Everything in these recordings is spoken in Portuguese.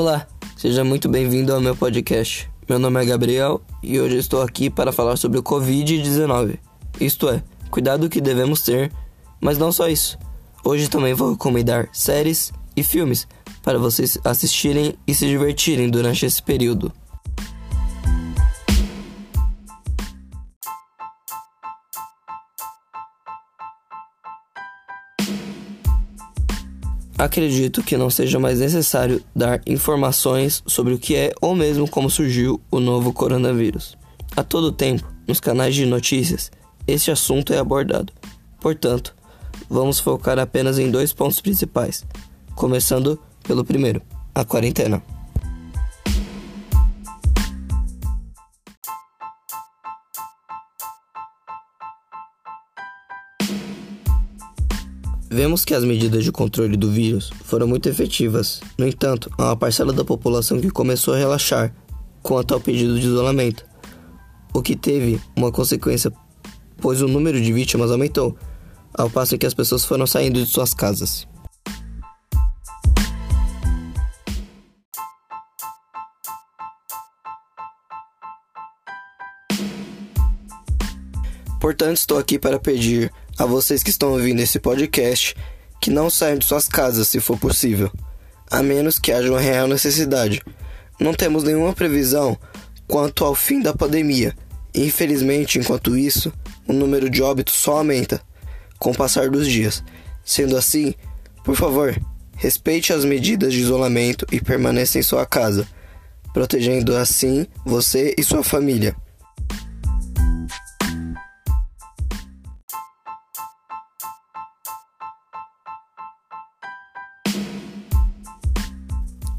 Olá, seja muito bem-vindo ao meu podcast. Meu nome é Gabriel e hoje estou aqui para falar sobre o Covid-19. Isto é, cuidado que devemos ter, mas não só isso. Hoje também vou recomendar séries e filmes para vocês assistirem e se divertirem durante esse período. Acredito que não seja mais necessário dar informações sobre o que é ou mesmo como surgiu o novo coronavírus. A todo tempo, nos canais de notícias, este assunto é abordado. Portanto, vamos focar apenas em dois pontos principais, começando pelo primeiro, a quarentena. Vemos que as medidas de controle do vírus foram muito efetivas. No entanto, há uma parcela da população que começou a relaxar quanto ao pedido de isolamento, o que teve uma consequência, pois o número de vítimas aumentou, ao passo que as pessoas foram saindo de suas casas. Portanto, estou aqui para pedir a vocês que estão ouvindo esse podcast que não saiam de suas casas se for possível, a menos que haja uma real necessidade. Não temos nenhuma previsão quanto ao fim da pandemia. Infelizmente, enquanto isso, o número de óbitos só aumenta com o passar dos dias. Sendo assim, por favor, respeite as medidas de isolamento e permaneça em sua casa, protegendo assim você e sua família.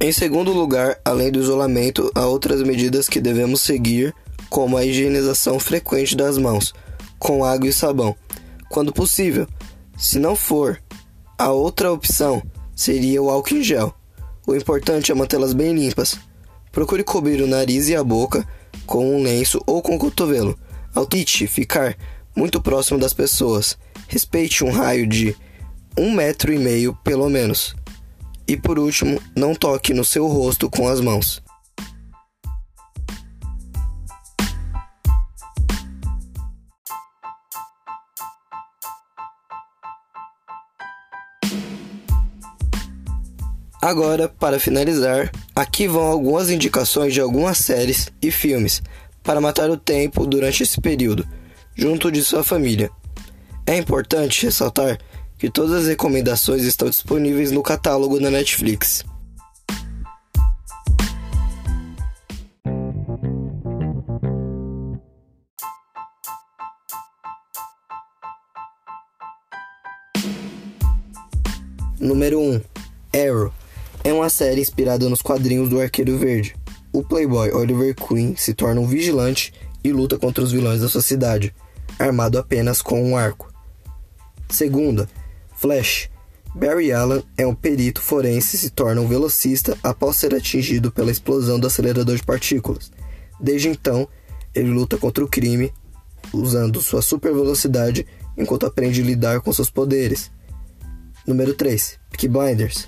Em segundo lugar, além do isolamento, há outras medidas que devemos seguir, como a higienização frequente das mãos, com água e sabão, quando possível. Se não for, a outra opção seria o álcool em gel. O importante é mantê-las bem limpas. Procure cobrir o nariz e a boca com um lenço ou com o cotovelo. Ao tite ficar muito próximo das pessoas. Respeite um raio de um metro e meio, pelo menos. E por último, não toque no seu rosto com as mãos. Agora, para finalizar, aqui vão algumas indicações de algumas séries e filmes para matar o tempo durante esse período, junto de sua família. É importante ressaltar que todas as recomendações estão disponíveis no catálogo da Netflix. Número 1 Arrow é uma série inspirada nos quadrinhos do Arqueiro Verde. O playboy Oliver Queen se torna um vigilante e luta contra os vilões da sua cidade, armado apenas com um arco. Segunda, Flash. Barry Allen é um perito forense e se torna um velocista após ser atingido pela explosão do acelerador de partículas. Desde então, ele luta contra o crime usando sua super velocidade enquanto aprende a lidar com seus poderes. Número 3. Peaky Blinders.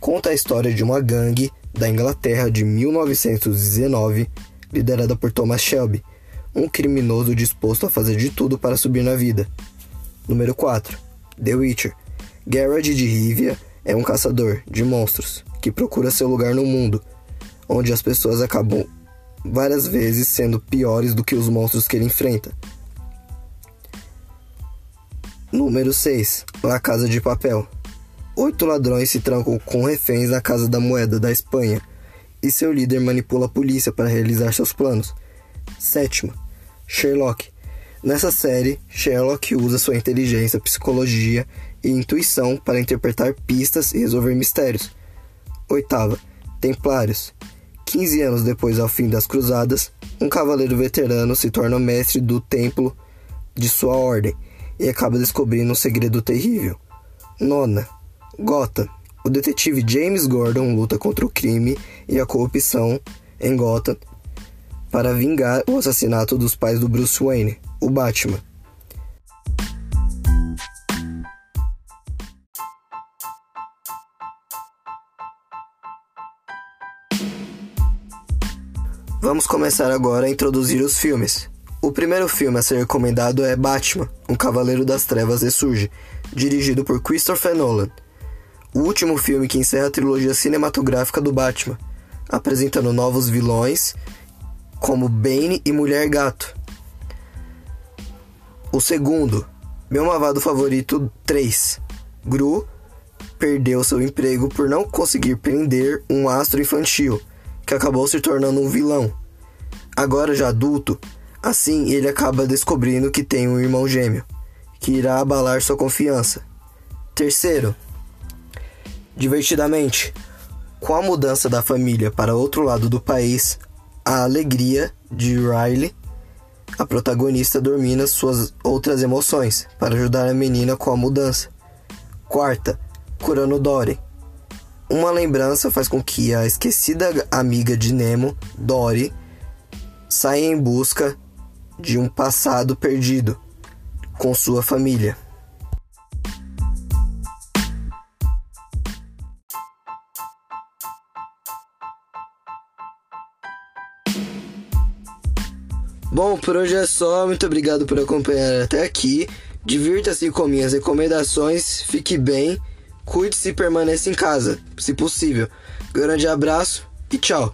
Conta a história de uma gangue da Inglaterra de 1919, liderada por Thomas Shelby, um criminoso disposto a fazer de tudo para subir na vida. Número 4. The Witcher. Geralt de Rivia é um caçador de monstros que procura seu lugar no mundo, onde as pessoas acabam várias vezes sendo piores do que os monstros que ele enfrenta. Número 6. La Casa de Papel. Oito ladrões se trancam com reféns na Casa da Moeda da Espanha e seu líder manipula a polícia para realizar seus planos. Sétima. Sherlock. Nessa série, Sherlock usa sua inteligência, psicologia e intuição para interpretar pistas e resolver mistérios. Oitava, Templários. 15 anos depois ao fim das Cruzadas, um cavaleiro veterano se torna mestre do templo de sua ordem e acaba descobrindo um segredo terrível. Nona, Gotham. O detetive James Gordon luta contra o crime e a corrupção em Gotham para vingar o assassinato dos pais do Bruce Wayne, o Batman. Vamos começar agora a introduzir os filmes. O primeiro filme a ser recomendado é Batman, Um Cavaleiro das Trevas ressurge, dirigido por Christopher Nolan. O último filme que encerra a trilogia cinematográfica do Batman, apresentando novos vilões como Bane e Mulher Gato. O segundo, Meu Mavado Favorito 3, Gru perdeu seu emprego por não conseguir prender um astro infantil, que acabou se tornando um vilão. Agora já adulto, assim ele acaba descobrindo que tem um irmão gêmeo, que irá abalar sua confiança. Terceiro, divertidamente, com a mudança da família para outro lado do país, a alegria de Riley, a protagonista domina suas outras emoções para ajudar a menina com a mudança. Quarta, curando Dory. Uma lembrança faz com que a esquecida amiga de Nemo, Dory, saia em busca de um passado perdido com sua família. Bom, por hoje é só. Muito obrigado por acompanhar até aqui. Divirta-se com minhas recomendações. Fique bem. Cuide-se e permaneça em casa, se possível. Grande abraço e tchau.